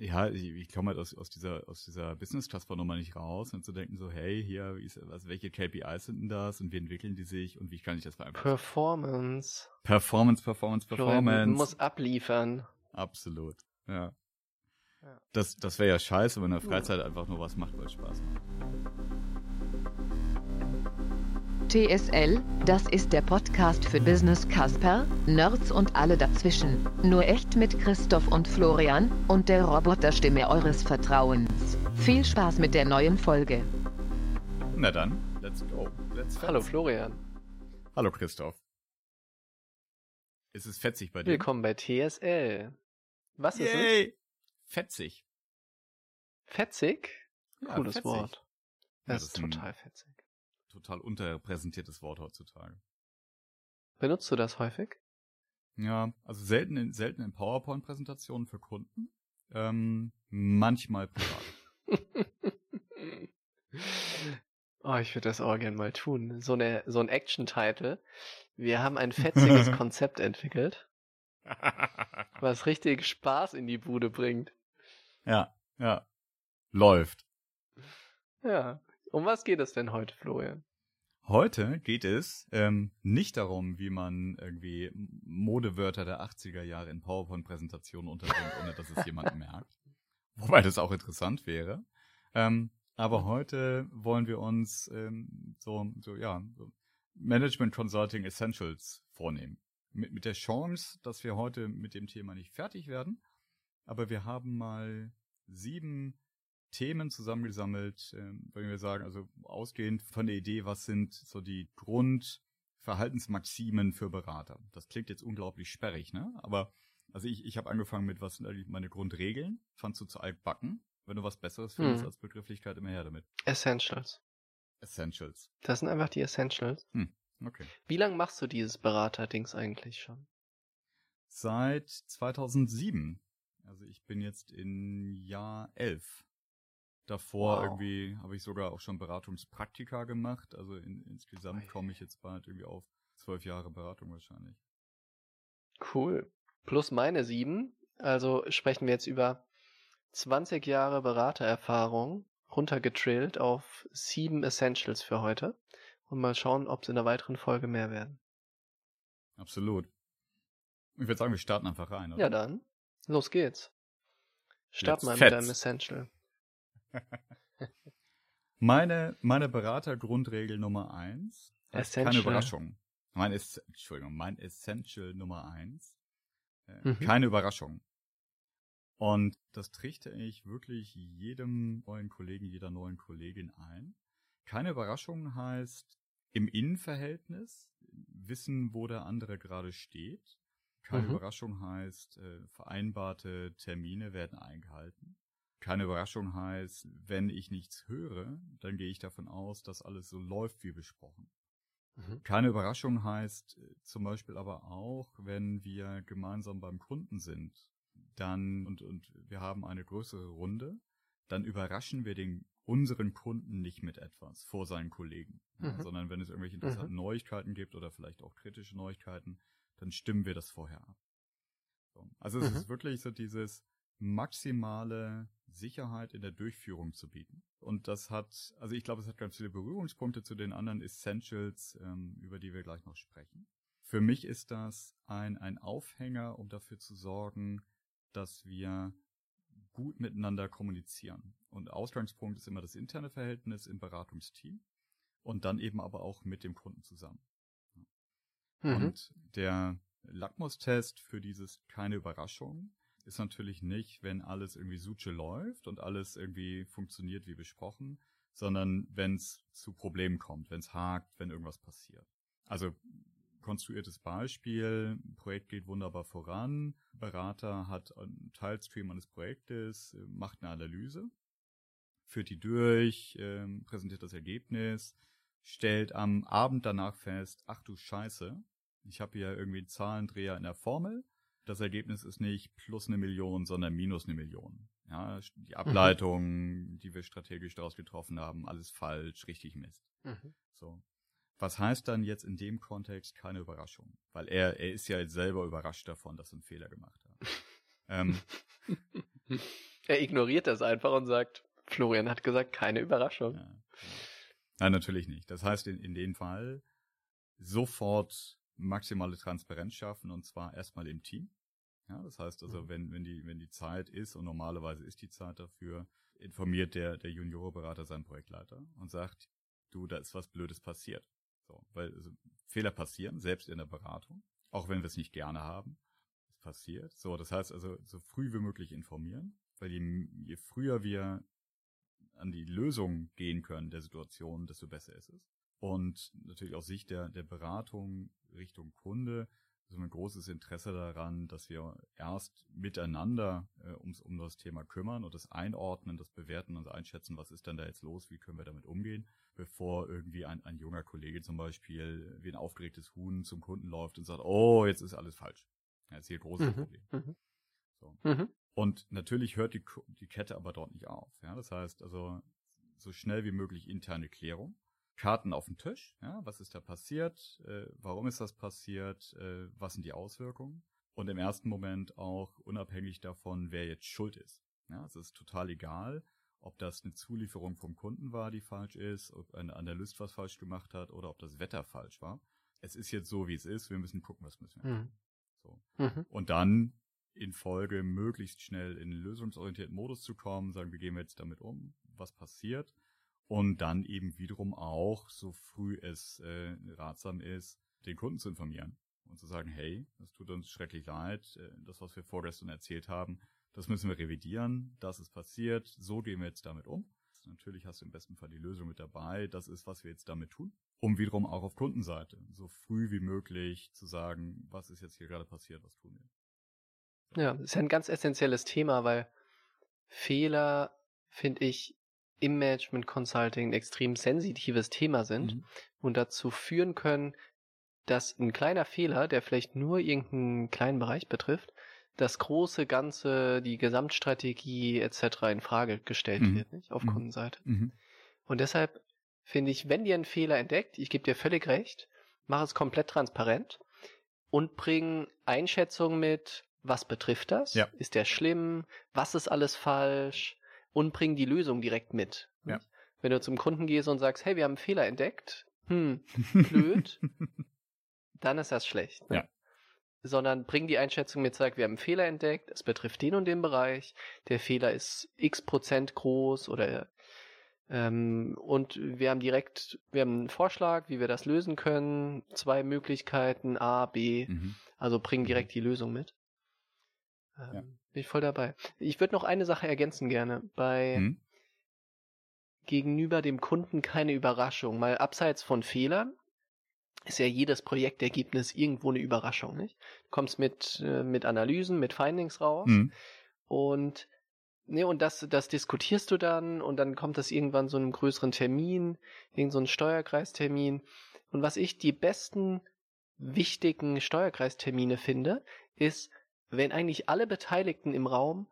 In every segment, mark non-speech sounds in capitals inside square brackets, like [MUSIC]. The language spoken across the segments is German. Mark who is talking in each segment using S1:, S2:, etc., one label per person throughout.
S1: ja, ich, ich komme halt aus, aus dieser, aus dieser Business-Class-Nummer nicht raus und zu denken so, hey, hier, wie ist, was, welche KPIs sind denn das und wie entwickeln die sich und wie kann ich das
S2: beeinflussen? Performance.
S1: Performance, Performance, Performance.
S2: Florian muss abliefern.
S1: Absolut, ja. ja. Das, das wäre ja scheiße, wenn in der Freizeit einfach nur was macht, weil es Spaß macht.
S3: TSL, das ist der Podcast für Business Casper, Nerds und alle dazwischen. Nur echt mit Christoph und Florian und der Roboterstimme eures Vertrauens. Viel Spaß mit der neuen Folge.
S1: Na dann, let's go.
S2: Let's Hallo Florian.
S1: Hallo Christoph. Ist es fetzig bei dir?
S2: Willkommen bei TSL. Was ist
S1: Yay. es? Fetzig.
S2: Fetzig? Ja, Cooles fetzig. Wort. Das, ja, das ist total fetzig
S1: total unterrepräsentiertes Wort heutzutage.
S2: Benutzt du das häufig?
S1: Ja, also selten in, selten in PowerPoint-Präsentationen für Kunden. Ähm, manchmal privat. [LAUGHS]
S2: oh, ich würde das auch gerne mal tun. So, eine, so ein Action-Title. Wir haben ein fetziges [LAUGHS] Konzept entwickelt, was richtig Spaß in die Bude bringt.
S1: Ja, ja. Läuft.
S2: Ja. Um was geht es denn heute, Florian?
S1: Heute geht es ähm, nicht darum, wie man irgendwie Modewörter der 80er Jahre in PowerPoint-Präsentationen unterbringt, ohne dass es jemand [LAUGHS] merkt. Wobei das auch interessant wäre. Ähm, aber heute wollen wir uns ähm, so, so, ja, so Management Consulting Essentials vornehmen. Mit, mit der Chance, dass wir heute mit dem Thema nicht fertig werden, aber wir haben mal sieben Themen zusammengesammelt, äh, wenn wir sagen, also ausgehend von der Idee, was sind so die Grundverhaltensmaximen für Berater. Das klingt jetzt unglaublich sperrig, ne? Aber also ich, ich habe angefangen mit, was sind eigentlich meine Grundregeln? Fandst du zu altbacken? Wenn du was Besseres findest hm. als Begrifflichkeit, immer her damit.
S2: Essentials.
S1: Essentials.
S2: Das sind einfach die Essentials.
S1: Hm. Okay.
S2: Wie lange machst du dieses Berater-Dings eigentlich schon?
S1: Seit 2007. Also ich bin jetzt in Jahr 11. Davor wow. irgendwie habe ich sogar auch schon Beratungspraktika gemacht. Also in, insgesamt komme ich jetzt bald irgendwie auf zwölf Jahre Beratung wahrscheinlich.
S2: Cool. Plus meine sieben. Also sprechen wir jetzt über 20 Jahre Beratererfahrung runtergetrillt auf sieben Essentials für heute. Und mal schauen, ob es in der weiteren Folge mehr werden.
S1: Absolut. Ich würde sagen, wir starten einfach rein, oder?
S2: Ja, dann. Los geht's. Start mal mit deinem Essential.
S1: Meine, meine Beratergrundregel Nummer eins. Essential. Keine Überraschung. Mein, Ess Entschuldigung, mein Essential Nummer eins. Äh, mhm. Keine Überraschung. Und das trichte ich wirklich jedem neuen Kollegen, jeder neuen Kollegin ein. Keine Überraschung heißt im Innenverhältnis wissen, wo der andere gerade steht. Keine mhm. Überraschung heißt, äh, vereinbarte Termine werden eingehalten keine Überraschung heißt, wenn ich nichts höre, dann gehe ich davon aus, dass alles so läuft wie besprochen. Mhm. Keine Überraschung heißt äh, zum Beispiel aber auch, wenn wir gemeinsam beim Kunden sind, dann und, und wir haben eine größere Runde, dann überraschen wir den unseren Kunden nicht mit etwas vor seinen Kollegen, mhm. sondern wenn es irgendwelche interessanten mhm. Neuigkeiten gibt oder vielleicht auch kritische Neuigkeiten, dann stimmen wir das vorher ab. So. Also es ist mhm. wirklich so dieses maximale Sicherheit in der Durchführung zu bieten. Und das hat, also ich glaube, es hat ganz viele Berührungspunkte zu den anderen Essentials, ähm, über die wir gleich noch sprechen. Für mich ist das ein, ein Aufhänger, um dafür zu sorgen, dass wir gut miteinander kommunizieren. Und Ausgangspunkt ist immer das interne Verhältnis im Beratungsteam und dann eben aber auch mit dem Kunden zusammen. Mhm. Und der Lackmustest für dieses keine Überraschung ist natürlich nicht, wenn alles irgendwie Suche läuft und alles irgendwie funktioniert wie besprochen, sondern wenn es zu Problemen kommt, wenn es hakt, wenn irgendwas passiert. Also konstruiertes Beispiel, Projekt geht wunderbar voran, Berater hat einen Teilstream eines Projektes, macht eine Analyse, führt die durch, äh, präsentiert das Ergebnis, stellt am Abend danach fest, ach du Scheiße, ich habe hier irgendwie einen Zahlendreher in der Formel, das Ergebnis ist nicht plus eine Million, sondern minus eine Million. Ja, die mhm. Ableitung, mhm. die wir strategisch daraus getroffen haben, alles falsch, richtig Mist. Mhm. So. Was heißt dann jetzt in dem Kontext keine Überraschung? Weil er, er ist ja jetzt selber überrascht davon, dass er einen Fehler gemacht hat. [LAUGHS] ähm,
S2: Er ignoriert das einfach und sagt, Florian hat gesagt, keine Überraschung. Ja, genau.
S1: Nein, natürlich nicht. Das heißt, in, in dem Fall sofort maximale Transparenz schaffen und zwar erstmal im Team. Ja, das heißt also, wenn, wenn die, wenn die Zeit ist und normalerweise ist die Zeit dafür, informiert der, der Juniorberater seinen Projektleiter und sagt, du, da ist was Blödes passiert. So, weil also, Fehler passieren, selbst in der Beratung, auch wenn wir es nicht gerne haben. Es passiert. So, das heißt also, so früh wie möglich informieren, weil je, je früher wir an die Lösung gehen können der Situation, desto besser ist es. Und natürlich aus Sicht der, der Beratung Richtung Kunde so ein großes Interesse daran, dass wir erst miteinander äh, ums, um das Thema kümmern und das einordnen, das bewerten und einschätzen, was ist denn da jetzt los, wie können wir damit umgehen, bevor irgendwie ein, ein junger Kollege zum Beispiel wie ein aufgeregtes Huhn zum Kunden läuft und sagt, oh, jetzt ist alles falsch. Das ist hier ein großes mhm. Problem. Mhm. So. Mhm. Und natürlich hört die, die Kette aber dort nicht auf. Ja? Das heißt also, so schnell wie möglich interne Klärung. Karten auf den Tisch. Ja? Was ist da passiert? Äh, warum ist das passiert? Äh, was sind die Auswirkungen? Und im ersten Moment auch unabhängig davon, wer jetzt schuld ist. Ja, es ist total egal, ob das eine Zulieferung vom Kunden war, die falsch ist, ob ein Analyst was falsch gemacht hat oder ob das Wetter falsch war. Es ist jetzt so, wie es ist. Wir müssen gucken, was müssen wir. Mhm. So. Mhm. Und dann in Folge möglichst schnell in einen lösungsorientierten Modus zu kommen, sagen, wie gehen wir jetzt damit um, was passiert und dann eben wiederum auch, so früh es äh, ratsam ist, den Kunden zu informieren und zu sagen, hey, das tut uns schrecklich leid, äh, das, was wir vorgestern erzählt haben, das müssen wir revidieren, das ist passiert, so gehen wir jetzt damit um. Natürlich hast du im besten Fall die Lösung mit dabei, das ist, was wir jetzt damit tun, um wiederum auch auf Kundenseite so früh wie möglich zu sagen, was ist jetzt hier gerade passiert, was tun wir.
S2: Ja, das ist ja ein ganz essentielles Thema, weil Fehler, finde ich, im Management Consulting ein extrem sensitives Thema sind mhm. und dazu führen können, dass ein kleiner Fehler, der vielleicht nur irgendeinen kleinen Bereich betrifft, das große Ganze, die Gesamtstrategie etc. in Frage gestellt mhm. wird, nicht? Auf mhm. Kundenseite. Mhm. Und deshalb finde ich, wenn dir ein Fehler entdeckt, ich gebe dir völlig recht, mach es komplett transparent und bring Einschätzungen mit, was betrifft das? Ja. Ist der schlimm? Was ist alles falsch? Und bring die Lösung direkt mit. Ja. Wenn du zum Kunden gehst und sagst, hey, wir haben einen Fehler entdeckt, hm, blöd, [LAUGHS] dann ist das schlecht. Ne? Ja. Sondern bring die Einschätzung mit, sag, wir haben einen Fehler entdeckt, es betrifft den und den Bereich, der Fehler ist x Prozent groß oder ähm, und wir haben direkt, wir haben einen Vorschlag, wie wir das lösen können, zwei Möglichkeiten, A, B, mhm. also bring direkt die Lösung mit. Ähm, ja. Bin ich voll dabei. Ich würde noch eine Sache ergänzen gerne. Bei hm? gegenüber dem Kunden keine Überraschung. Mal abseits von Fehlern ist ja jedes Projektergebnis irgendwo eine Überraschung, nicht? Du kommst mit, äh, mit Analysen, mit Findings raus hm. und Ne, und das, das diskutierst du dann und dann kommt das irgendwann so einem größeren Termin, irgend so ein Steuerkreistermin. Und was ich die besten wichtigen Steuerkreistermine finde, ist, wenn eigentlich alle Beteiligten im Raum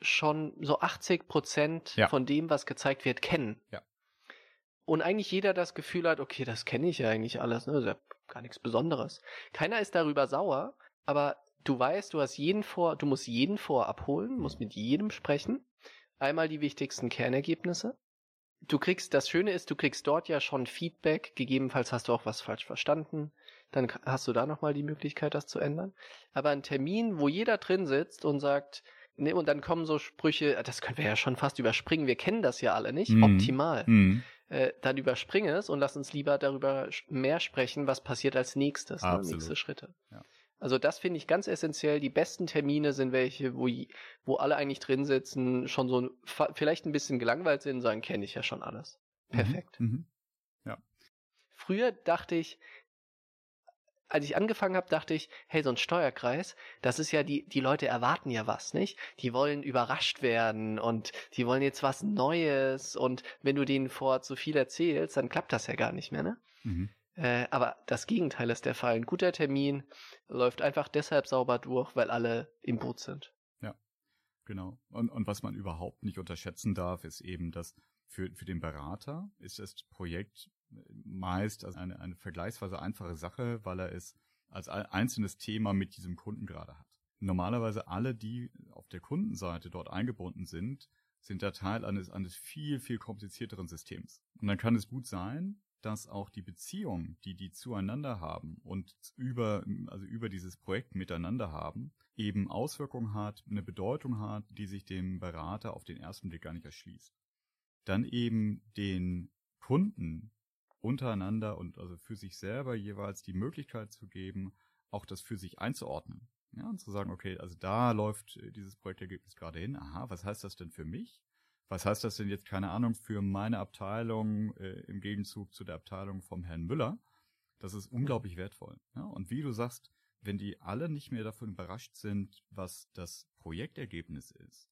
S2: schon so 80 Prozent ja. von dem, was gezeigt wird, kennen. Ja. Und eigentlich jeder das Gefühl hat, okay, das kenne ich ja eigentlich alles, ne? Das ist ja gar nichts Besonderes. Keiner ist darüber sauer, aber du weißt, du hast jeden vor, du musst jeden vor abholen, musst mit jedem sprechen. Einmal die wichtigsten Kernergebnisse. Du kriegst, das Schöne ist, du kriegst dort ja schon Feedback, gegebenenfalls hast du auch was falsch verstanden dann hast du da nochmal die Möglichkeit, das zu ändern. Aber ein Termin, wo jeder drin sitzt und sagt, ne, und dann kommen so Sprüche, das können wir ja schon fast überspringen, wir kennen das ja alle nicht, mhm. optimal. Mhm. Äh, dann überspringe es und lass uns lieber darüber mehr sprechen, was passiert als nächstes, ne, nächste Schritte. Ja. Also das finde ich ganz essentiell. Die besten Termine sind welche, wo, wo alle eigentlich drin sitzen, schon so vielleicht ein bisschen gelangweilt sind, sagen, kenne ich ja schon alles. Mhm. Perfekt. Mhm. Ja. Früher dachte ich, als ich angefangen habe, dachte ich, hey, so ein Steuerkreis, das ist ja die, die Leute erwarten ja was, nicht? Die wollen überrascht werden und die wollen jetzt was Neues und wenn du denen vor zu viel erzählst, dann klappt das ja gar nicht mehr, ne? Mhm. Äh, aber das Gegenteil ist der Fall. Ein guter Termin läuft einfach deshalb sauber durch, weil alle im Boot sind.
S1: Ja, genau. Und, und was man überhaupt nicht unterschätzen darf, ist eben, dass für, für den Berater ist das Projekt meist eine, eine vergleichsweise einfache Sache, weil er es als einzelnes Thema mit diesem Kunden gerade hat. normalerweise alle, die auf der Kundenseite dort eingebunden sind, sind der Teil eines, eines viel, viel komplizierteren Systems. Und dann kann es gut sein, dass auch die Beziehung, die die zueinander haben und über, also über dieses Projekt miteinander haben, eben Auswirkungen hat, eine Bedeutung hat, die sich dem Berater auf den ersten Blick gar nicht erschließt. Dann eben den Kunden untereinander und also für sich selber jeweils die Möglichkeit zu geben, auch das für sich einzuordnen. Ja, und zu sagen, okay, also da läuft dieses Projektergebnis gerade hin. Aha, was heißt das denn für mich? Was heißt das denn jetzt, keine Ahnung, für meine Abteilung äh, im Gegenzug zu der Abteilung vom Herrn Müller? Das ist unglaublich wertvoll. Ja? Und wie du sagst, wenn die alle nicht mehr davon überrascht sind, was das Projektergebnis ist,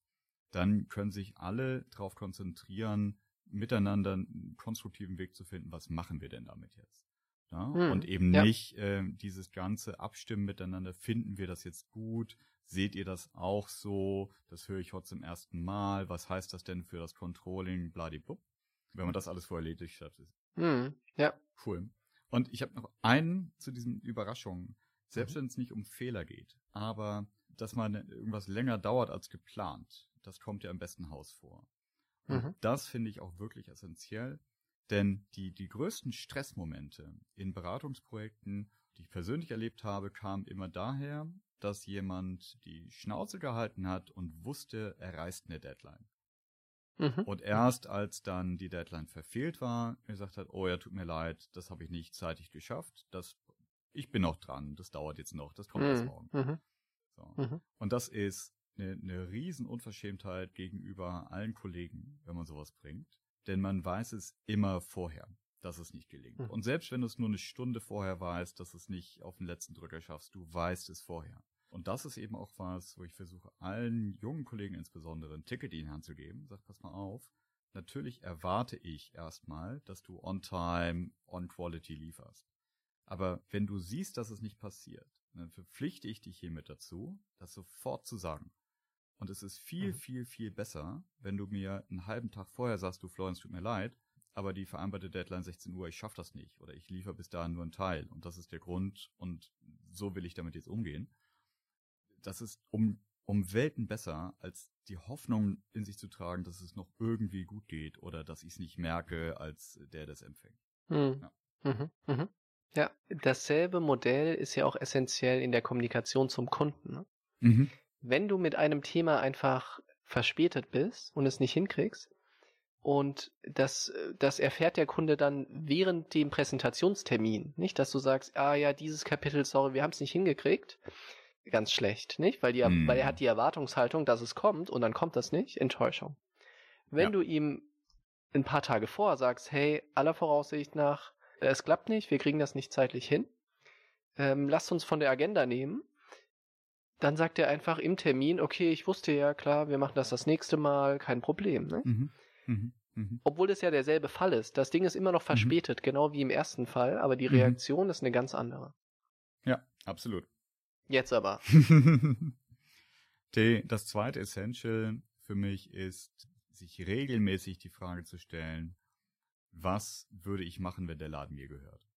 S1: dann können sich alle darauf konzentrieren, miteinander einen konstruktiven Weg zu finden, was machen wir denn damit jetzt? Ja? Hm, und eben ja. nicht äh, dieses ganze Abstimmen miteinander, finden wir das jetzt gut, seht ihr das auch so, das höre ich heute zum ersten Mal, was heißt das denn für das Controlling, bladibub, wenn man das alles vorher erledigt hat.
S2: Hm, ja.
S1: Cool. Und ich habe noch einen zu diesen Überraschungen, selbst mhm. wenn es nicht um Fehler geht, aber dass man irgendwas länger dauert als geplant, das kommt ja im besten Haus vor. Und mhm. das finde ich auch wirklich essentiell, denn die, die größten Stressmomente in Beratungsprojekten, die ich persönlich erlebt habe, kamen immer daher, dass jemand die Schnauze gehalten hat und wusste, er reißt eine Deadline. Mhm. Und erst als dann die Deadline verfehlt war, gesagt hat, oh ja, tut mir leid, das habe ich nicht zeitig geschafft, das, ich bin noch dran, das dauert jetzt noch, das kommt mhm. erst morgen. Mhm. So. Mhm. Und das ist eine, eine Riesenunverschämtheit gegenüber allen Kollegen, wenn man sowas bringt. Denn man weiß es immer vorher, dass es nicht gelingt. Mhm. Und selbst wenn du es nur eine Stunde vorher weißt, dass es nicht auf den letzten Drücker schaffst, du weißt es vorher. Und das ist eben auch was, wo ich versuche, allen jungen Kollegen insbesondere ein Ticket in die Hand zu geben. Sag, pass mal auf. Natürlich erwarte ich erstmal, dass du on time, on quality lieferst. Aber wenn du siehst, dass es nicht passiert, dann verpflichte ich dich hiermit dazu, das sofort zu sagen. Und es ist viel, mhm. viel, viel besser, wenn du mir einen halben Tag vorher sagst, du Florence, tut mir leid, aber die vereinbarte Deadline 16 Uhr, ich schaff das nicht oder ich liefere bis dahin nur einen Teil und das ist der Grund und so will ich damit jetzt umgehen. Das ist um, um Welten besser, als die Hoffnung in sich zu tragen, dass es noch irgendwie gut geht oder dass ich es nicht merke, als der das empfängt.
S2: Mhm. Ja. Mhm. Mhm. ja, dasselbe Modell ist ja auch essentiell in der Kommunikation zum Kunden. Ne? Mhm wenn du mit einem Thema einfach verspätet bist und es nicht hinkriegst, und das, das erfährt der Kunde dann während dem Präsentationstermin. Nicht, dass du sagst, ah ja, dieses Kapitel, sorry, wir haben es nicht hingekriegt. Ganz schlecht, nicht? Weil, die, mm. weil er hat die Erwartungshaltung, dass es kommt und dann kommt das nicht. Enttäuschung. Wenn ja. du ihm ein paar Tage vor sagst, hey, aller Voraussicht nach, es klappt nicht, wir kriegen das nicht zeitlich hin, ähm, lasst uns von der Agenda nehmen dann sagt er einfach im Termin, okay, ich wusste ja, klar, wir machen das das nächste Mal, kein Problem. Ne? Mhm. Mhm. Mhm. Obwohl das ja derselbe Fall ist. Das Ding ist immer noch mhm. verspätet, genau wie im ersten Fall, aber die mhm. Reaktion ist eine ganz andere.
S1: Ja, absolut.
S2: Jetzt aber. [LAUGHS]
S1: die, das zweite Essential für mich ist, sich regelmäßig die Frage zu stellen, was würde ich machen, wenn der Laden mir gehört?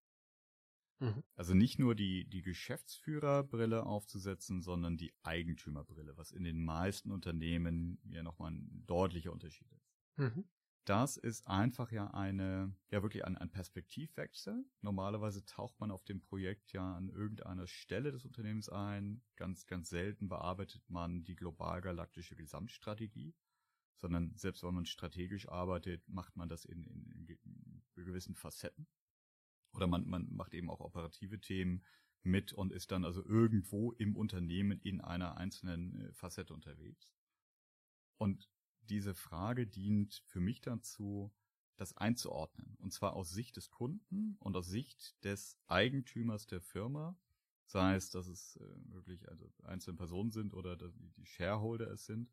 S1: Mhm. Also nicht nur die, die Geschäftsführerbrille aufzusetzen, sondern die Eigentümerbrille, was in den meisten Unternehmen ja nochmal ein deutlicher Unterschied ist. Mhm. Das ist einfach ja eine, ja wirklich ein, ein Perspektivwechsel. Normalerweise taucht man auf dem Projekt ja an irgendeiner Stelle des Unternehmens ein. Ganz, ganz selten bearbeitet man die global-galaktische Gesamtstrategie, sondern selbst wenn man strategisch arbeitet, macht man das in, in, in gewissen Facetten. Oder man, man macht eben auch operative Themen mit und ist dann also irgendwo im Unternehmen in einer einzelnen äh, Facette unterwegs. Und diese Frage dient für mich dazu, das einzuordnen. Und zwar aus Sicht des Kunden und aus Sicht des Eigentümers der Firma. Sei es, dass es äh, wirklich also einzelne Personen sind oder die Shareholder es sind.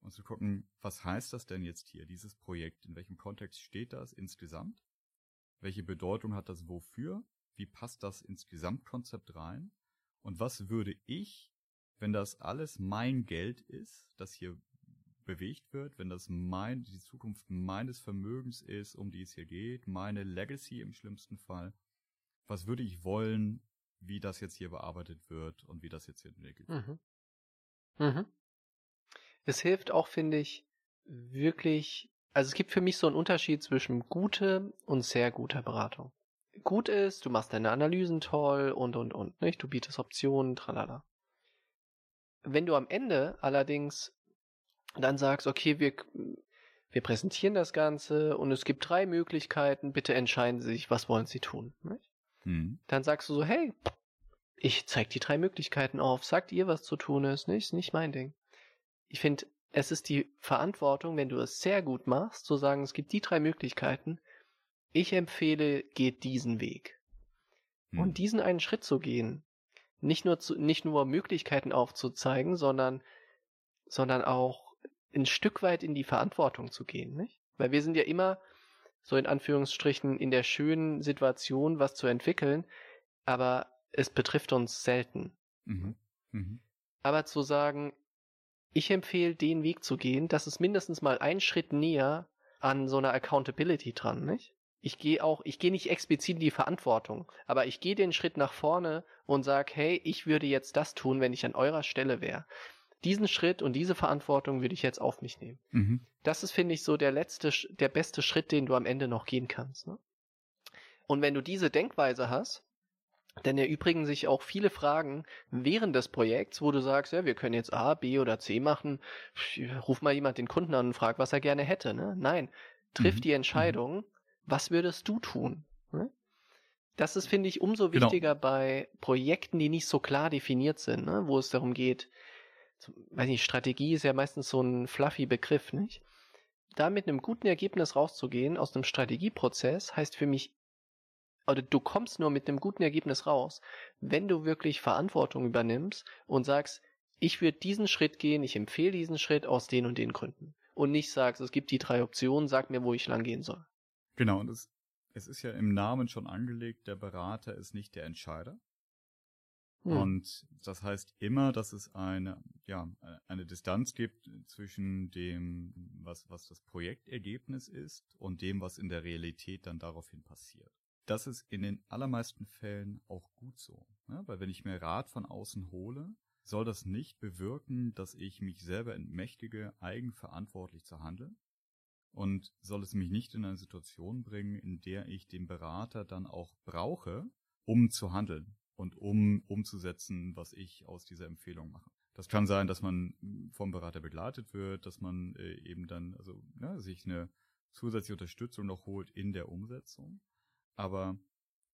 S1: Und zu gucken, was heißt das denn jetzt hier, dieses Projekt? In welchem Kontext steht das insgesamt? Welche Bedeutung hat das wofür? Wie passt das ins Gesamtkonzept rein? Und was würde ich, wenn das alles mein Geld ist, das hier bewegt wird, wenn das mein, die Zukunft meines Vermögens ist, um die es hier geht, meine Legacy im schlimmsten Fall, was würde ich wollen, wie das jetzt hier bearbeitet wird und wie das jetzt hier entwickelt wird? Mhm.
S2: Mhm. Es hilft auch, finde ich, wirklich, also es gibt für mich so einen Unterschied zwischen gute und sehr guter Beratung. Gut ist, du machst deine Analysen toll und und und, nicht? Du bietest Optionen, tralala. Wenn du am Ende allerdings dann sagst, okay, wir, wir präsentieren das Ganze und es gibt drei Möglichkeiten, bitte entscheiden Sie sich, was wollen Sie tun. Mhm. Dann sagst du so, hey, ich zeig die drei Möglichkeiten auf, sagt ihr, was zu tun ist, nicht, nicht mein Ding. Ich finde, es ist die Verantwortung, wenn du es sehr gut machst, zu sagen, es gibt die drei Möglichkeiten. Ich empfehle, geht diesen Weg. Mhm. Und diesen einen Schritt zu gehen, nicht nur zu, nicht nur Möglichkeiten aufzuzeigen, sondern, sondern auch ein Stück weit in die Verantwortung zu gehen, nicht? Weil wir sind ja immer so in Anführungsstrichen in der schönen Situation, was zu entwickeln, aber es betrifft uns selten. Mhm. Mhm. Aber zu sagen, ich empfehle den Weg zu gehen, das ist mindestens mal ein Schritt näher an so einer Accountability dran, nicht? Ich gehe auch, ich gehe nicht explizit in die Verantwortung, aber ich gehe den Schritt nach vorne und sage, hey, ich würde jetzt das tun, wenn ich an eurer Stelle wäre diesen Schritt und diese Verantwortung würde ich jetzt auf mich nehmen. Mhm. Das ist, finde ich, so der letzte, der beste Schritt, den du am Ende noch gehen kannst. Ne? Und wenn du diese Denkweise hast, dann erübrigen sich auch viele Fragen während des Projekts, wo du sagst, ja, wir können jetzt A, B oder C machen. Ruf mal jemand den Kunden an und frag, was er gerne hätte. Ne? Nein, triff mhm. die Entscheidung, mhm. was würdest du tun? Ne? Das ist, finde ich, umso genau. wichtiger genau. bei Projekten, die nicht so klar definiert sind, ne? wo es darum geht, weiß nicht, Strategie ist ja meistens so ein fluffy Begriff, nicht? Da mit einem guten Ergebnis rauszugehen aus einem Strategieprozess heißt für mich, oder du kommst nur mit einem guten Ergebnis raus, wenn du wirklich Verantwortung übernimmst und sagst, ich würde diesen Schritt gehen, ich empfehle diesen Schritt aus den und den Gründen. Und nicht sagst, es gibt die drei Optionen, sag mir, wo ich lang gehen soll.
S1: Genau, und es, es ist ja im Namen schon angelegt, der Berater ist nicht der Entscheider, hm. Und das heißt immer, dass es eine, ja, eine Distanz gibt zwischen dem, was, was das Projektergebnis ist und dem, was in der Realität dann daraufhin passiert. Das ist in den allermeisten Fällen auch gut so. Ne? Weil wenn ich mir Rat von außen hole, soll das nicht bewirken, dass ich mich selber entmächtige, eigenverantwortlich zu handeln. Und soll es mich nicht in eine Situation bringen, in der ich den Berater dann auch brauche, um zu handeln und um umzusetzen, was ich aus dieser Empfehlung mache. Das kann sein, dass man vom Berater begleitet wird, dass man äh, eben dann also ja, sich eine zusätzliche Unterstützung noch holt in der Umsetzung. Aber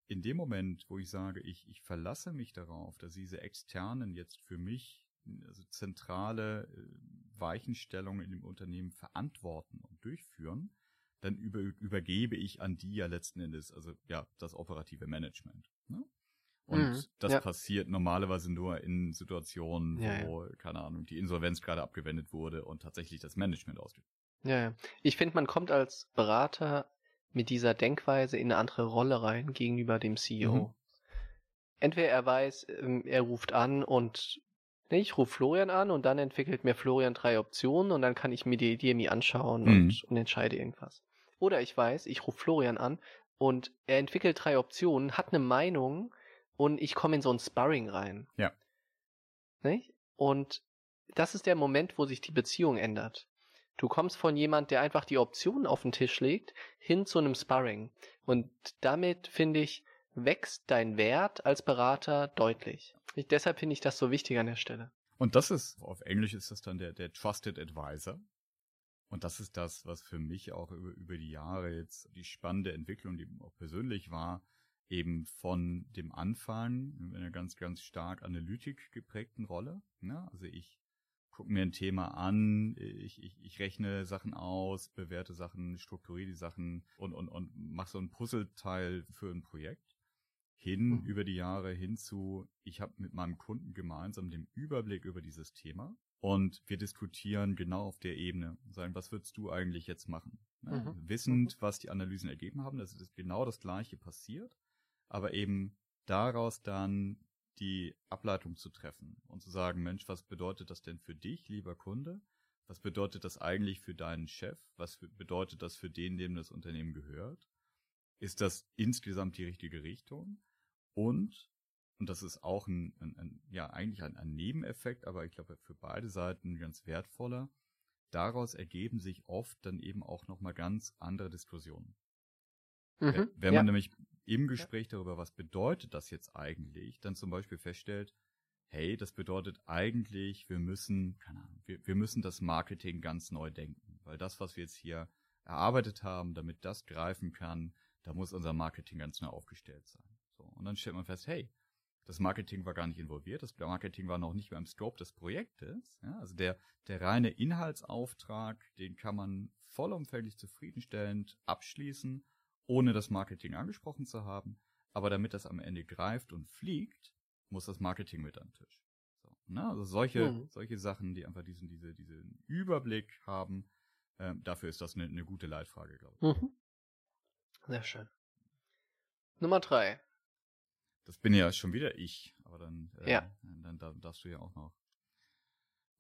S1: in dem Moment, wo ich sage, ich, ich verlasse mich darauf, dass diese externen jetzt für mich also zentrale äh, Weichenstellungen in dem Unternehmen verantworten und durchführen, dann über, übergebe ich an die ja letzten Endes, also ja, das operative Management. Ne? Und mhm, das ja. passiert normalerweise nur in Situationen, ja, wo, ja. keine Ahnung, die Insolvenz gerade abgewendet wurde und tatsächlich das Management ausgeht.
S2: Ja, ja. Ich finde, man kommt als Berater mit dieser Denkweise in eine andere Rolle rein gegenüber dem CEO. Mhm. Entweder er weiß, ähm, er ruft an und nee, ich rufe Florian an und dann entwickelt mir Florian drei Optionen und dann kann ich mir die DMI anschauen mhm. und, und entscheide irgendwas. Oder ich weiß, ich rufe Florian an und er entwickelt drei Optionen, hat eine Meinung, und ich komme in so ein Sparring rein.
S1: Ja.
S2: Nicht? Und das ist der Moment, wo sich die Beziehung ändert. Du kommst von jemand, der einfach die Optionen auf den Tisch legt, hin zu einem Sparring. Und damit, finde ich, wächst dein Wert als Berater deutlich. Ich, deshalb finde ich das so wichtig an der Stelle.
S1: Und das ist, auf Englisch ist das dann der, der Trusted Advisor. Und das ist das, was für mich auch über, über die Jahre jetzt die spannende Entwicklung, die auch persönlich war, eben von dem Anfang in einer ganz, ganz stark Analytik geprägten Rolle. Ne? Also ich gucke mir ein Thema an, ich, ich, ich rechne Sachen aus, bewerte Sachen, strukturiere die Sachen und, und, und mache so ein Puzzleteil für ein Projekt. Hin mhm. über die Jahre hinzu, ich habe mit meinem Kunden gemeinsam den Überblick über dieses Thema und wir diskutieren genau auf der Ebene, sagen, was würdest du eigentlich jetzt machen? Ne? Mhm. Wissend, mhm. was die Analysen ergeben haben, dass genau das Gleiche passiert aber eben daraus dann die Ableitung zu treffen und zu sagen, Mensch, was bedeutet das denn für dich, lieber Kunde? Was bedeutet das eigentlich für deinen Chef? Was bedeutet das für den, dem das Unternehmen gehört? Ist das insgesamt die richtige Richtung? Und und das ist auch ein, ein, ein ja eigentlich ein, ein Nebeneffekt, aber ich glaube für beide Seiten ganz wertvoller. Daraus ergeben sich oft dann eben auch nochmal ganz andere Diskussionen. Mhm, Wenn man ja. nämlich im Gespräch darüber, was bedeutet das jetzt eigentlich, dann zum Beispiel feststellt, hey, das bedeutet eigentlich, wir müssen, keine Ahnung, wir, wir müssen das Marketing ganz neu denken, weil das, was wir jetzt hier erarbeitet haben, damit das greifen kann, da muss unser Marketing ganz neu aufgestellt sein. So. Und dann stellt man fest, hey, das Marketing war gar nicht involviert, das Marketing war noch nicht mehr im Scope des Projektes. Ja, also der, der reine Inhaltsauftrag, den kann man vollumfänglich zufriedenstellend abschließen, ohne das Marketing angesprochen zu haben. Aber damit das am Ende greift und fliegt, muss das Marketing mit an den Tisch. So, ne? Also solche, mhm. solche Sachen, die einfach diesen, diese, diesen Überblick haben, äh, dafür ist das eine, eine gute Leitfrage, glaube ich. Mhm.
S2: Sehr schön. Nummer drei.
S1: Das bin ja schon wieder ich, aber dann, äh, ja. dann, dann darfst du ja auch noch.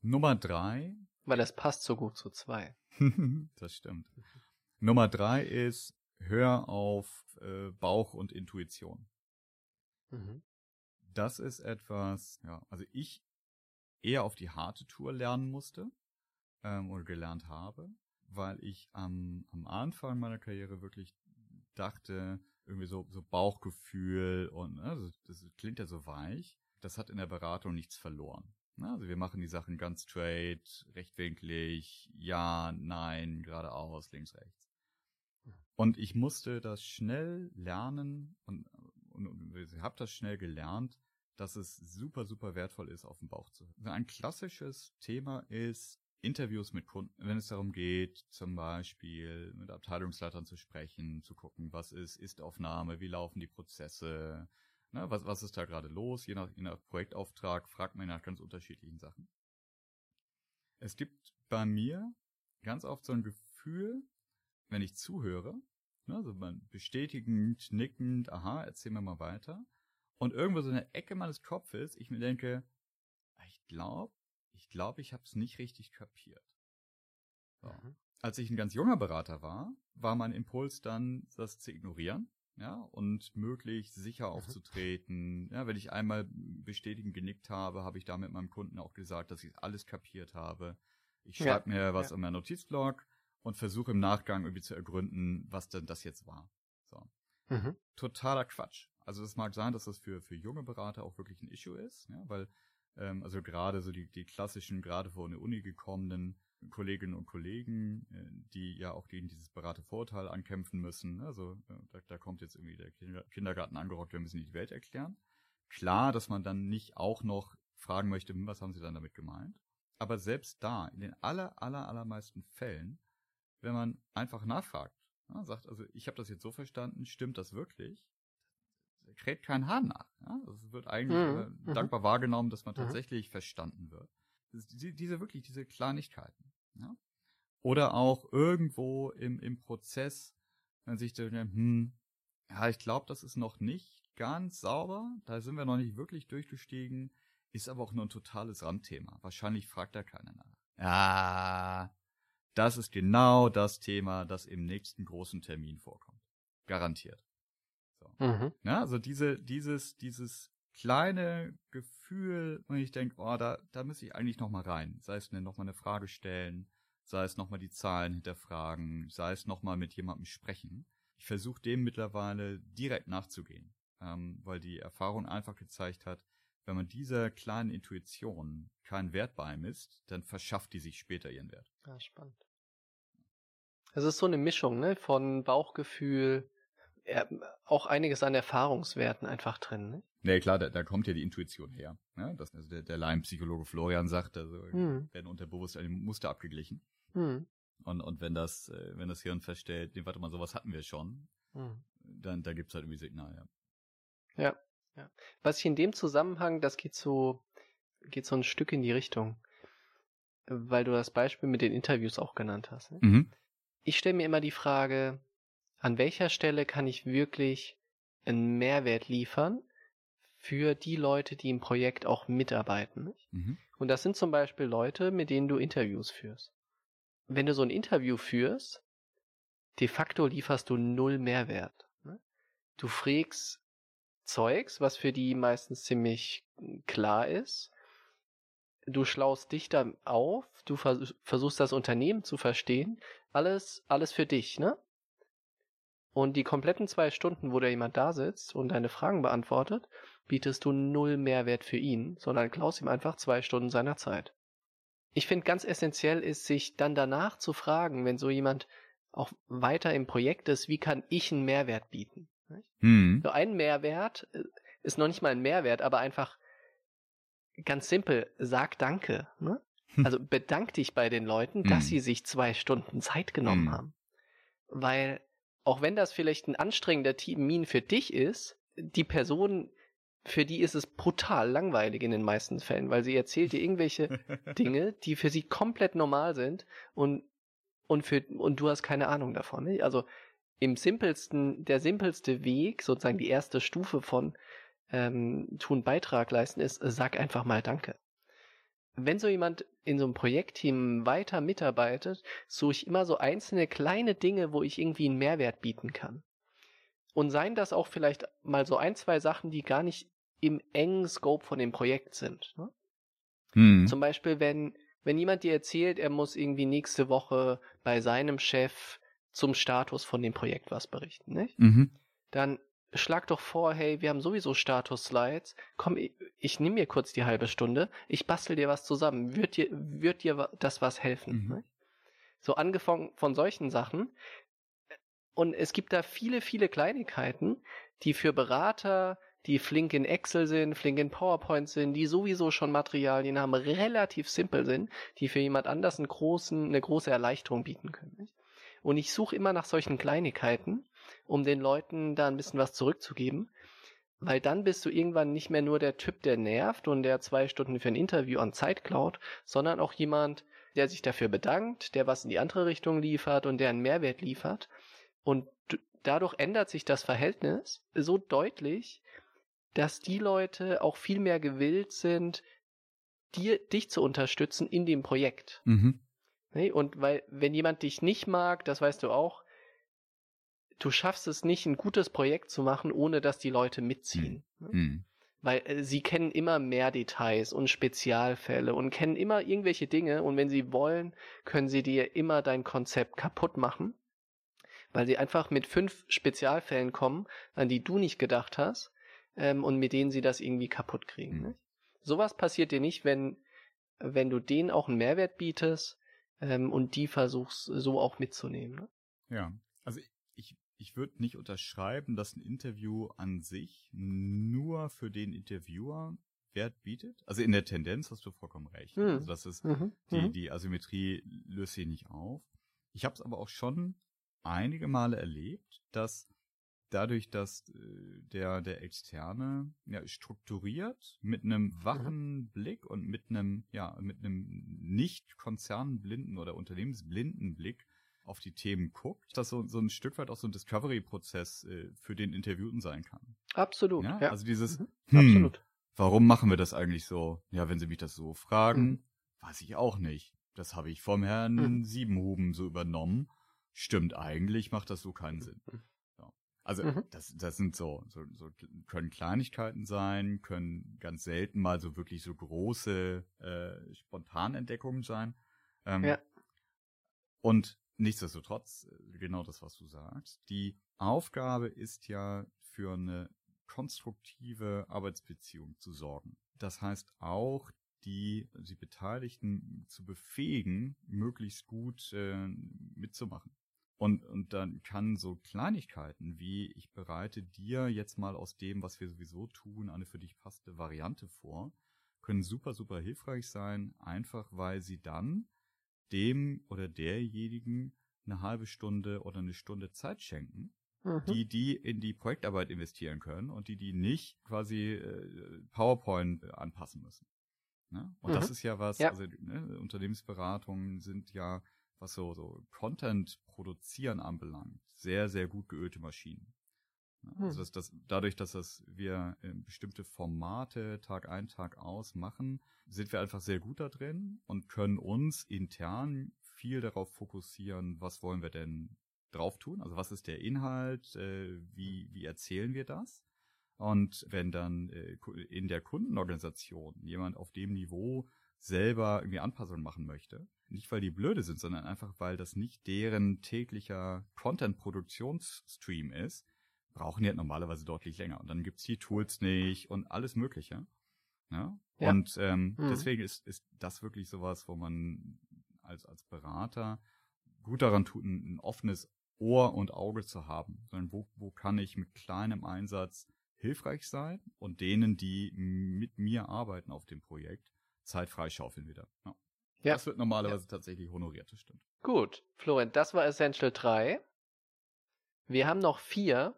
S1: Nummer drei.
S2: Weil es passt so gut zu zwei. [LAUGHS]
S1: das stimmt. Nummer drei ist, hör auf äh, Bauch und Intuition. Mhm. Das ist etwas, ja, also ich eher auf die harte Tour lernen musste ähm, oder gelernt habe, weil ich am, am Anfang meiner Karriere wirklich dachte, irgendwie so, so Bauchgefühl und ne, also das klingt ja so weich. Das hat in der Beratung nichts verloren. Ne? Also wir machen die Sachen ganz straight, rechtwinklig, ja, nein, geradeaus, links, rechts. Und ich musste das schnell lernen und, und, und habe das schnell gelernt, dass es super, super wertvoll ist, auf den Bauch zu hören. Ein klassisches Thema ist Interviews mit Kunden, wenn es darum geht, zum Beispiel mit Abteilungsleitern zu sprechen, zu gucken, was ist Ist-Aufnahme, wie laufen die Prozesse, ne, was, was ist da gerade los, je nach, je nach Projektauftrag fragt man nach ganz unterschiedlichen Sachen. Es gibt bei mir ganz oft so ein Gefühl, wenn ich zuhöre, ne, also man bestätigend, nickend, aha, erzähl mir mal weiter, und irgendwo so eine Ecke meines Kopfes, ich mir denke, ich glaube, ich glaube, ich habe es nicht richtig kapiert. So. Mhm. Als ich ein ganz junger Berater war, war mein Impuls dann, das zu ignorieren, ja, und möglichst sicher mhm. aufzutreten. Ja, wenn ich einmal bestätigend genickt habe, habe ich damit meinem Kunden auch gesagt, dass ich alles kapiert habe. Ich schreibe ja, mir was ja. in meinen Notizblock und versuche im Nachgang irgendwie zu ergründen, was denn das jetzt war. So. Mhm. Totaler Quatsch. Also es mag sein, dass das für, für junge Berater auch wirklich ein Issue ist, ja, weil ähm, also gerade so die, die klassischen, gerade vor der Uni gekommenen Kolleginnen und Kollegen, äh, die ja auch gegen dieses Beratervorurteil ankämpfen müssen. Also äh, da, da kommt jetzt irgendwie der Kinder, Kindergarten angerockt, wir müssen die Welt erklären. Klar, dass man dann nicht auch noch fragen möchte, hm, was haben sie dann damit gemeint? Aber selbst da, in den aller, aller, allermeisten Fällen, wenn man einfach nachfragt, ja, sagt, also ich habe das jetzt so verstanden, stimmt das wirklich? kräht kein Hahn nach. Ja? Es wird eigentlich mhm. äh, dankbar wahrgenommen, dass man mhm. tatsächlich verstanden wird. Die, diese wirklich, diese Kleinigkeiten. Ja? Oder auch irgendwo im, im Prozess, wenn sich der, hm, ja, ich glaube, das ist noch nicht ganz sauber, da sind wir noch nicht wirklich durchgestiegen, ist aber auch nur ein totales Randthema. Wahrscheinlich fragt da keiner nach. Ja, das ist genau das Thema, das im nächsten großen Termin vorkommt. Garantiert. So. Mhm. Ja, also diese, dieses, dieses kleine Gefühl, wenn ich denke, oh, da, da muss ich eigentlich noch mal rein. Sei es noch mal eine Frage stellen, sei es noch mal die Zahlen hinterfragen, sei es noch mal mit jemandem sprechen. Ich versuche dem mittlerweile direkt nachzugehen, ähm, weil die Erfahrung einfach gezeigt hat, wenn man dieser kleinen Intuition keinen Wert beimisst, dann verschafft die sich später ihren Wert.
S2: Ja, spannend. Es ist so eine Mischung, ne, von Bauchgefühl, auch einiges an Erfahrungswerten einfach drin. Ne?
S1: Nee, klar, da, da kommt ja die Intuition her. Ne? Das, also der, der Laienpsychologe Florian sagt, also hm. werden unterbewusst ein Muster abgeglichen. Hm. Und, und wenn das, äh, wenn das Hirn feststellt, nee, warte mal, sowas hatten wir schon, hm. dann da gibt's halt irgendwie Signal, ja.
S2: Ja, ja. Was ich in dem Zusammenhang, das geht so, geht so ein Stück in die Richtung, weil du das Beispiel mit den Interviews auch genannt hast. Ne? Mhm. Ich stelle mir immer die Frage, an welcher Stelle kann ich wirklich einen Mehrwert liefern für die Leute, die im Projekt auch mitarbeiten. Mhm. Und das sind zum Beispiel Leute, mit denen du Interviews führst. Wenn du so ein Interview führst, de facto lieferst du null Mehrwert. Ne? Du fragst Zeugs, was für die meistens ziemlich klar ist. Du schlaust dich da auf, du vers versuchst das Unternehmen zu verstehen. Alles, alles für dich, ne? Und die kompletten zwei Stunden, wo da jemand da sitzt und deine Fragen beantwortet, bietest du null Mehrwert für ihn, sondern klaust ihm einfach zwei Stunden seiner Zeit. Ich finde ganz essentiell ist, sich dann danach zu fragen, wenn so jemand auch weiter im Projekt ist, wie kann ich einen Mehrwert bieten? Mhm. So ein Mehrwert äh, ist noch nicht mal ein Mehrwert, aber einfach ganz simpel, sag Danke. Ne? Hm. Also bedank dich bei den Leuten, dass mhm. sie sich zwei Stunden Zeit genommen mhm. haben. Weil auch wenn das vielleicht ein anstrengender Termin für dich ist, die Person, für die ist es brutal langweilig in den meisten Fällen, weil sie erzählt dir irgendwelche [LAUGHS] Dinge, die für sie komplett normal sind und und für und du hast keine Ahnung davon. Nicht? Also im simpelsten, der simpelste Weg, sozusagen die erste Stufe von ähm, tun Beitrag leisten, ist, sag einfach mal Danke. Wenn so jemand in so einem Projektteam weiter mitarbeitet, suche ich immer so einzelne kleine Dinge, wo ich irgendwie einen Mehrwert bieten kann. Und seien das auch vielleicht mal so ein, zwei Sachen, die gar nicht im engen Scope von dem Projekt sind. Ne? Hm. Zum Beispiel, wenn wenn jemand dir erzählt, er muss irgendwie nächste Woche bei seinem Chef zum Status von dem Projekt was berichten, nicht? Mhm. Dann schlag doch vor, hey, wir haben sowieso Status-Slides. Komm, ich, ich nehme mir kurz die halbe Stunde, ich bastel dir was zusammen. Wird dir, wird dir das was helfen? Mhm. So angefangen von solchen Sachen. Und es gibt da viele, viele Kleinigkeiten, die für Berater, die flink in Excel sind, flink in PowerPoint sind, die sowieso schon Materialien haben, relativ simpel sind, die für jemand anders einen großen, eine große Erleichterung bieten können. Und ich suche immer nach solchen Kleinigkeiten, um den Leuten da ein bisschen was zurückzugeben, weil dann bist du irgendwann nicht mehr nur der Typ, der nervt und der zwei Stunden für ein Interview an Zeit klaut, sondern auch jemand, der sich dafür bedankt, der was in die andere Richtung liefert und der einen Mehrwert liefert. Und dadurch ändert sich das Verhältnis so deutlich, dass die Leute auch viel mehr gewillt sind, dir, dich zu unterstützen in dem Projekt. Mhm. Und weil, wenn jemand dich nicht mag, das weißt du auch, du schaffst es nicht, ein gutes Projekt zu machen, ohne dass die Leute mitziehen. Mhm. Weil äh, sie kennen immer mehr Details und Spezialfälle und kennen immer irgendwelche Dinge und wenn sie wollen, können sie dir immer dein Konzept kaputt machen, weil sie einfach mit fünf Spezialfällen kommen, an die du nicht gedacht hast ähm, und mit denen sie das irgendwie kaputt kriegen. Mhm. Sowas passiert dir nicht, wenn, wenn du denen auch einen Mehrwert bietest ähm, und die versuchst so auch mitzunehmen. Ne?
S1: Ja, also ich, würde nicht unterschreiben, dass ein Interview an sich nur für den Interviewer Wert bietet. Also in der Tendenz hast du vollkommen recht. Mhm. Also das ist mhm. die, mhm. die Asymmetrie löst sich nicht auf. Ich habe es aber auch schon einige Male erlebt, dass dadurch, dass äh, der, der Externe ja, strukturiert mit einem mhm. wachen mhm. Blick und mit einem, ja, mit einem nicht konzernblinden oder unternehmensblinden Blick auf die Themen guckt, dass so, so ein Stück weit auch so ein Discovery-Prozess äh, für den Interviewten sein kann.
S2: Absolut.
S1: Ja?
S2: ja.
S1: Also dieses, mhm. hm, Absolut. warum machen wir das eigentlich so? Ja, wenn Sie mich das so fragen, mhm. weiß ich auch nicht. Das habe ich vom Herrn mhm. Siebenhuben so übernommen. Stimmt, eigentlich macht das so keinen Sinn. Mhm. Also mhm. das, das sind so, so, so können Kleinigkeiten sein, können ganz selten mal so wirklich so große äh, Spontanentdeckungen sein. Ähm, ja. Und nichtsdestotrotz, äh, genau das, was du sagst, die Aufgabe ist ja für eine konstruktive Arbeitsbeziehung zu sorgen. Das heißt auch, die die Beteiligten zu befähigen, möglichst gut äh, mitzumachen. Und, und dann kann so Kleinigkeiten wie ich bereite dir jetzt mal aus dem, was wir sowieso tun, eine für dich passende Variante vor, können super, super hilfreich sein, einfach weil sie dann dem oder derjenigen eine halbe Stunde oder eine Stunde Zeit schenken, mhm. die die in die Projektarbeit investieren können und die die nicht quasi äh, PowerPoint anpassen müssen. Ne? Und mhm. das ist ja was, ja. also ne, Unternehmensberatungen sind ja was so, so Content produzieren anbelangt, sehr, sehr gut geölte Maschinen. Hm. Also dass das, dadurch, dass das wir bestimmte Formate Tag ein, Tag aus machen, sind wir einfach sehr gut da drin und können uns intern viel darauf fokussieren, was wollen wir denn drauf tun, also was ist der Inhalt, äh, wie, wie erzählen wir das? Und wenn dann äh, in der Kundenorganisation jemand auf dem Niveau selber irgendwie Anpassungen machen möchte, nicht weil die blöde sind, sondern einfach weil das nicht deren täglicher Content-Produktionsstream ist, brauchen die halt normalerweise deutlich länger. Und dann gibt's die Tools nicht und alles Mögliche. Ja? ja. Und ähm, mhm. deswegen ist, ist das wirklich sowas, wo man als, als Berater gut daran tut, ein, ein offenes Ohr und Auge zu haben. Sondern wo, wo kann ich mit kleinem Einsatz hilfreich sein und denen, die mit mir arbeiten auf dem Projekt, Zeit freischaufeln wieder. Ja. ja. Das wird normalerweise ja. tatsächlich honoriert, das stimmt.
S2: Gut, Florent, das war Essential 3. Wir haben noch vier.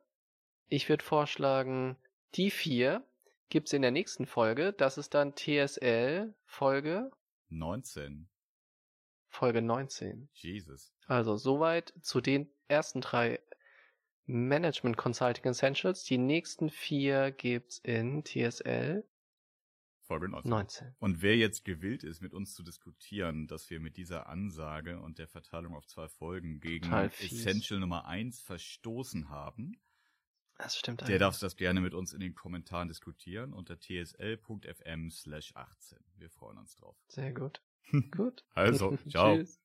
S2: Ich würde vorschlagen, die vier gibt's in der nächsten Folge. Das ist dann TSL Folge
S1: 19.
S2: Folge 19.
S1: Jesus.
S2: Also soweit zu den ersten drei Management Consulting Essentials. Die nächsten vier gibt's in TSL
S1: Folge 19. 19. Und wer jetzt gewillt ist, mit uns zu diskutieren, dass wir mit dieser Ansage und der Verteilung auf zwei Folgen gegen Essential Nummer 1 verstoßen haben,
S2: das stimmt
S1: der darf das gerne mit uns in den Kommentaren diskutieren unter tsl.fm slash 18. Wir freuen uns drauf.
S2: Sehr gut. [LAUGHS] gut.
S1: Also, [LAUGHS] ciao. Tschüss.